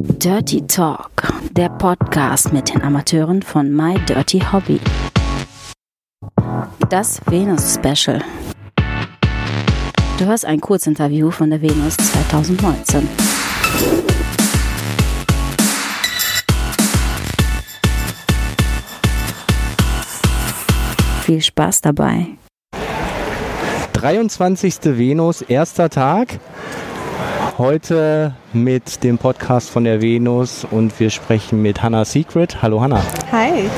Dirty Talk, der Podcast mit den Amateuren von My Dirty Hobby. Das Venus Special. Du hörst ein Kurzinterview von der Venus 2019. Viel Spaß dabei. 23. Venus, erster Tag. Heute mit dem Podcast von der Venus und wir sprechen mit Hannah Secret. Hallo Hannah. Hi.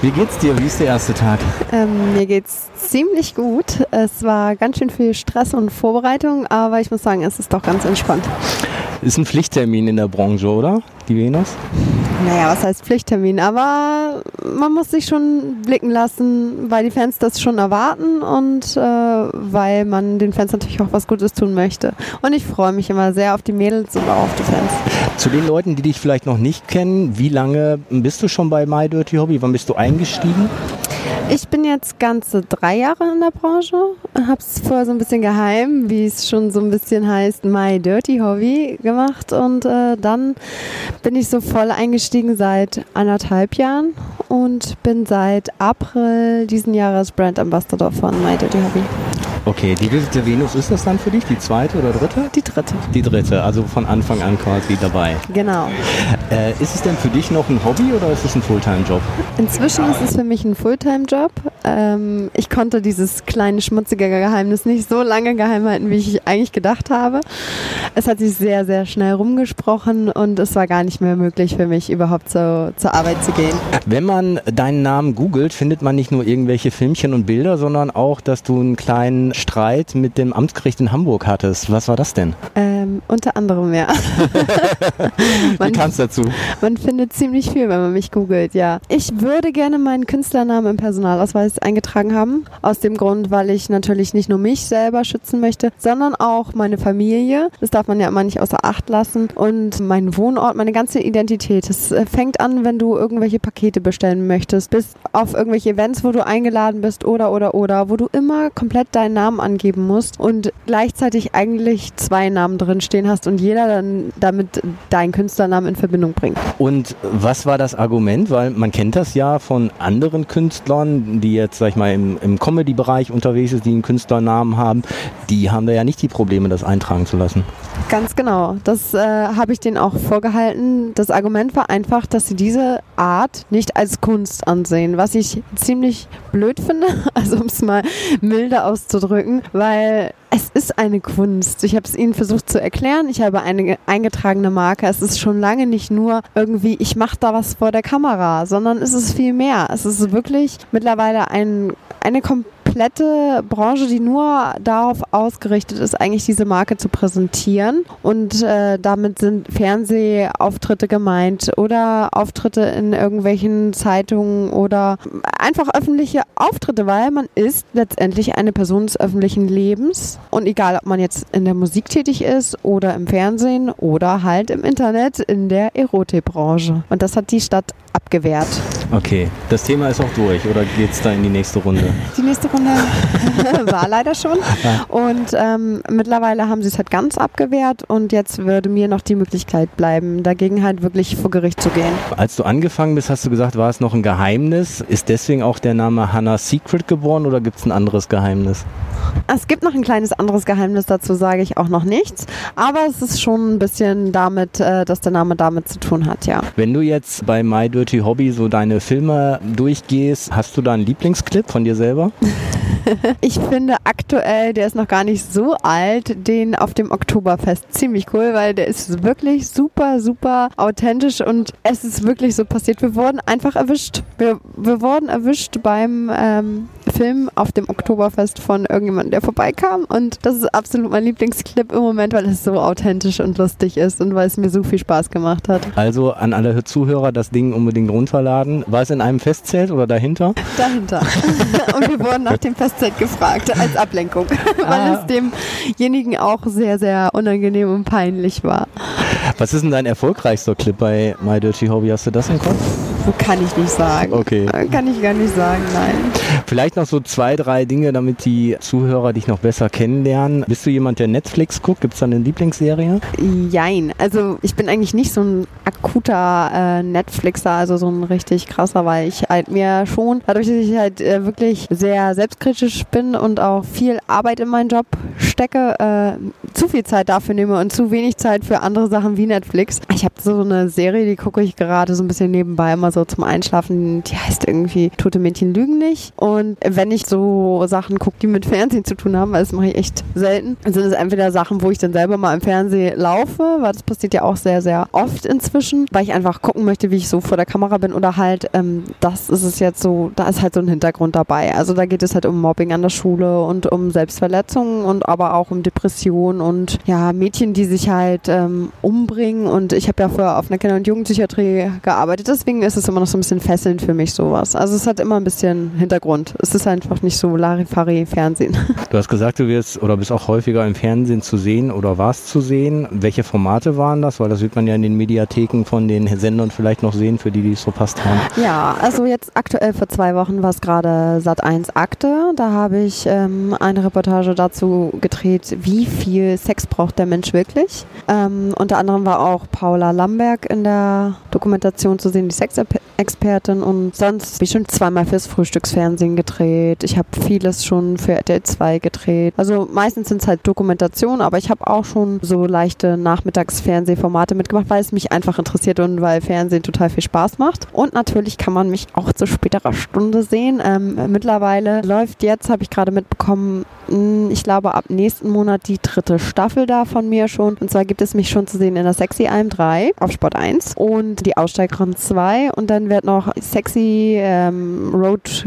Wie geht's dir? Wie ist der erste Tag? Ähm, mir geht's ziemlich gut. Es war ganz schön viel Stress und Vorbereitung, aber ich muss sagen, es ist doch ganz entspannt. Ist ein Pflichttermin in der Branche, oder? Die Venus? Naja, was heißt Pflichttermin? Aber man muss sich schon blicken lassen, weil die Fans das schon erwarten und äh, weil man den Fans natürlich auch was Gutes tun möchte. Und ich freue mich immer sehr auf die Mädels und auch auf die Fans. Zu den Leuten, die dich vielleicht noch nicht kennen, wie lange bist du schon bei My Dirty Hobby? Wann bist du eingestiegen? Ich bin jetzt ganze drei Jahre in der Branche. Hab's vorher so ein bisschen geheim, wie es schon so ein bisschen heißt, My Dirty Hobby gemacht. Und äh, dann bin ich so voll eingestiegen seit anderthalb Jahren und bin seit April diesen Jahres Brand Ambassador von My Dirty Hobby. Okay, die Visite Venus ist das dann für dich? Die zweite oder dritte? Die dritte. Die dritte, also von Anfang an quasi dabei. Genau. Äh, ist es denn für dich noch ein Hobby oder ist es ein Fulltime-Job? Inzwischen ist es für mich ein Fulltime-Job. Ähm, ich konnte dieses kleine schmutzige Geheimnis nicht so lange geheim halten, wie ich eigentlich gedacht habe. Es hat sich sehr, sehr schnell rumgesprochen und es war gar nicht mehr möglich für mich, überhaupt so, zur Arbeit zu gehen. Wenn man deinen Namen googelt, findet man nicht nur irgendwelche Filmchen und Bilder, sondern auch, dass du einen kleinen Streit mit dem Amtsgericht in Hamburg hattest. Was war das denn? Ähm, unter anderem, ja. Wie kam es dazu? Man findet ziemlich viel, wenn man mich googelt, ja. Ich würde gerne meinen Künstlernamen im Personalausweis eingetragen haben. Aus dem Grund, weil ich natürlich nicht nur mich selber schützen möchte, sondern auch meine Familie. Das darf man ja immer nicht außer Acht lassen. Und meinen Wohnort, meine ganze Identität. Es äh, fängt an, wenn du irgendwelche Pakete bestellen möchtest, bis auf irgendwelche Events, wo du eingeladen bist oder, oder, oder, wo du immer komplett deinen Namen angeben musst und gleichzeitig eigentlich zwei Namen drin stehen hast und jeder dann damit deinen Künstlernamen in Verbindung bringt. Und was war das Argument? Weil man kennt das ja von anderen Künstlern, die jetzt, sag ich mal, im, im Comedy-Bereich unterwegs sind, die einen Künstlernamen haben. Die haben da ja nicht die Probleme, das eintragen zu lassen. Ganz genau. Das äh, habe ich denen auch vorgehalten. Das Argument war einfach, dass sie diese Art nicht als Kunst ansehen, was ich ziemlich blöd finde, also um es mal milder auszudrücken, weil es ist eine Kunst. Ich habe es ihnen versucht zu erklären. Ich habe eine eingetragene Marke. Es ist schon lange nicht nur irgendwie, ich mache da was vor der Kamera, sondern es ist viel mehr. Es ist wirklich mittlerweile ein, eine komplette Branche, die nur darauf ausgerichtet ist, eigentlich diese Marke zu präsentieren. Und äh, damit sind Fernsehauftritte gemeint oder Auftritte in irgendwelchen Zeitungen oder einfach öffentliche Auftritte, weil man ist letztendlich eine Person des öffentlichen Lebens. Und egal, ob man jetzt in der Musik tätig ist oder im Fernsehen oder halt im Internet in der Erotikbranche. Und das hat die Stadt abgewehrt. Okay, das Thema ist auch durch oder geht es da in die nächste Runde? Die nächste Runde war leider schon. Und ähm, mittlerweile haben sie es halt ganz abgewehrt und jetzt würde mir noch die Möglichkeit bleiben, dagegen halt wirklich vor Gericht zu gehen. Als du angefangen bist, hast du gesagt, war es noch ein Geheimnis. Ist deswegen auch der Name Hannah Secret geboren oder gibt es ein anderes Geheimnis? Es gibt noch ein kleines anderes Geheimnis, dazu sage ich auch noch nichts. Aber es ist schon ein bisschen damit, äh, dass der Name damit zu tun hat, ja. Wenn du jetzt bei My Dirty Hobby so deine Filme durchgehst, hast du da einen Lieblingsclip von dir selber? ich finde aktuell, der ist noch gar nicht so alt, den auf dem Oktoberfest ziemlich cool, weil der ist wirklich super, super authentisch und es ist wirklich so passiert. Wir wurden einfach erwischt. Wir, wir wurden erwischt beim ähm, Film auf dem Oktoberfest von irgendjemandem, der vorbeikam und das ist absolut mein Lieblingsclip im Moment, weil es so authentisch und lustig ist und weil es mir so viel Spaß gemacht hat. Also an alle Zuhörer das Ding unbedingt runterladen. War es in einem Festzelt oder dahinter? Dahinter. und wir wurden nach dem Festzelt gefragt als Ablenkung, weil Ah. es demjenigen auch sehr, sehr unangenehm und peinlich war. Was ist denn dein erfolgreichster Clip bei My Dirty Hobby? Hast du das im Kopf? Kann ich nicht sagen. Okay. Kann ich gar nicht sagen, nein. Vielleicht noch so zwei, drei Dinge, damit die Zuhörer dich noch besser kennenlernen. Bist du jemand, der Netflix guckt? Gibt es da eine Lieblingsserie? Jein. Also ich bin eigentlich nicht so ein akuter äh, Netflixer, also so ein richtig krasser, weil ich halt mir schon, dadurch, dass ich halt äh, wirklich sehr selbstkritisch bin und auch viel Arbeit in meinen Job stecke, äh, zu viel Zeit dafür nehme und zu wenig Zeit für andere Sachen wie Netflix. Ich habe so eine Serie, die gucke ich gerade so ein bisschen nebenbei, immer so zum Einschlafen. Die heißt irgendwie Tote Mädchen lügen nicht. Und wenn ich so Sachen gucke, die mit Fernsehen zu tun haben, weil das mache ich echt selten, sind es entweder Sachen, wo ich dann selber mal im Fernsehen laufe, weil das passiert ja auch sehr, sehr oft inzwischen, weil ich einfach gucken möchte, wie ich so vor der Kamera bin oder halt, ähm, das ist es jetzt so, da ist halt so ein Hintergrund dabei. Also da geht es halt um Mobbing an der Schule und um Selbstverletzungen und aber auch um Depressionen und ja, Mädchen, die sich halt ähm, umbringen und ich habe ja vorher auf einer Kinder- und Jugendpsychiatrie gearbeitet, deswegen ist es immer noch so ein bisschen fesselnd für mich sowas. Also es hat immer ein bisschen Hintergrund. Es ist einfach nicht so Larifari-Fernsehen. Du hast gesagt, du wirst oder bist auch häufiger im Fernsehen zu sehen oder warst zu sehen. Welche Formate waren das? Weil das wird man ja in den Mediatheken von den Sendern vielleicht noch sehen, für die, die es verpasst haben. Ja, also jetzt aktuell vor zwei Wochen war es gerade Sat 1 Akte. Da habe ich ähm, eine Reportage dazu gedreht, wie viel Sex braucht der Mensch wirklich. Ähm, unter anderem war auch Paula Lamberg in der Dokumentation zu sehen, die Sexexpertin. Und sonst schon zweimal fürs Frühstücksfernsehen gedreht. Ich habe vieles schon für RTL 2 gedreht. Also meistens sind es halt Dokumentationen, aber ich habe auch schon so leichte Nachmittagsfernsehformate mitgemacht, weil es mich einfach interessiert und weil Fernsehen total viel Spaß macht. Und natürlich kann man mich auch zu späterer Stunde sehen. Ähm, mittlerweile läuft jetzt, habe ich gerade mitbekommen, ich glaube ab nächsten Monat die dritte Staffel da von mir schon. Und zwar gibt es mich schon zu sehen in der Sexy Alm 3 auf Sport 1 und die Aussteigerin 2 und dann wird noch Sexy ähm, Road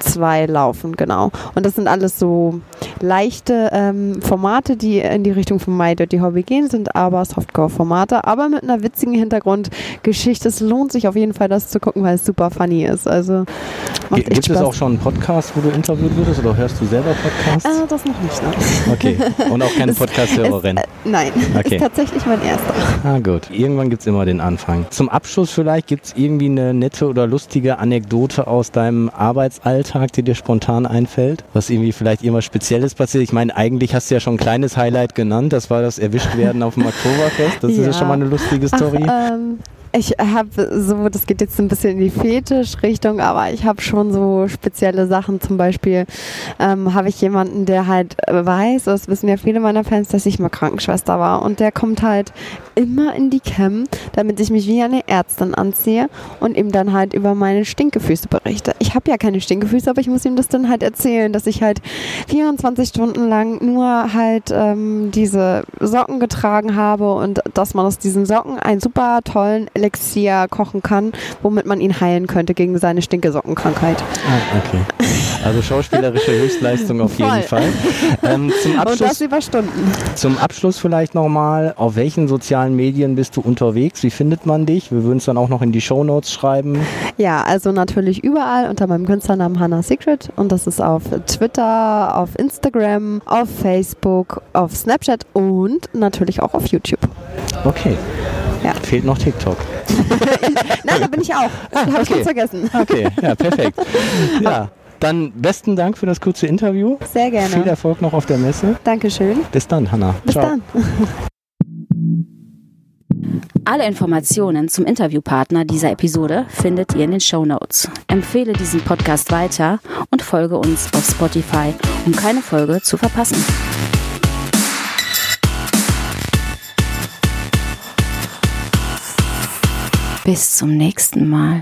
2 laufen, genau. Und das sind alles so leichte ähm, Formate, die in die Richtung von My Dirty Hobby gehen, sind aber Softcore-Formate, aber mit einer witzigen Hintergrundgeschichte. Es lohnt sich auf jeden Fall, das zu gucken, weil es super funny ist. Also macht Gibt es auch schon einen Podcast, wo du interviewt würdest oder hörst du selber Podcasts? Äh, das noch nicht, ne? Okay. Und auch keine Podcast-Hörerin? Äh, nein, okay. ist tatsächlich mein erster. Ah, gut. Irgendwann gibt es immer den Anfang. Zum Abschluss vielleicht gibt es irgendwie eine nette oder lustige Anekdote aus deinem Arbeitsalltag Alltag, die dir spontan einfällt? Was irgendwie vielleicht irgendwas Spezielles passiert? Ich meine, eigentlich hast du ja schon ein kleines Highlight genannt. Das war das Erwischtwerden auf dem Oktoberfest. Das ja. ist ja schon mal eine lustige Story. Ach, ähm, ich habe so, das geht jetzt ein bisschen in die Fetisch-Richtung, aber ich habe schon so spezielle Sachen. Zum Beispiel ähm, habe ich jemanden, der halt weiß, das wissen ja viele meiner Fans, dass ich mal Krankenschwester war. Und der kommt halt immer in die Cam, damit ich mich wie eine Ärztin anziehe und ihm dann halt über meine Stinkefüße berichte. Ich habe ja keine Stinkefüße, aber ich muss ihm das dann halt erzählen, dass ich halt 24 Stunden lang nur halt ähm, diese Socken getragen habe und dass man aus diesen Socken einen super tollen Elixier kochen kann, womit man ihn heilen könnte gegen seine Stinkesockenkrankheit. Ah, okay. Also schauspielerische Höchstleistung auf jeden Fall. Ähm, zum Abschluss, Und das über Stunden. Zum Abschluss vielleicht nochmal, auf welchen sozialen Medien bist du unterwegs? Wie findet man dich? Wir würden es dann auch noch in die Show Notes schreiben. Ja, also natürlich überall unter meinem Künstlernamen Hannah Secret und das ist auf Twitter, auf Instagram, auf Facebook, auf Snapchat und natürlich auch auf YouTube. Okay. Ja. Fehlt noch TikTok. Nein, da bin ich auch. Ah, Habe okay. ich ganz vergessen. Okay, ja, perfekt. Ja. Dann besten Dank für das kurze Interview. Sehr gerne. Viel Erfolg noch auf der Messe. Dankeschön. Bis dann, Hanna. Bis Ciao. dann. Alle Informationen zum Interviewpartner dieser Episode findet ihr in den Show Notes. Empfehle diesen Podcast weiter und folge uns auf Spotify, um keine Folge zu verpassen. Bis zum nächsten Mal.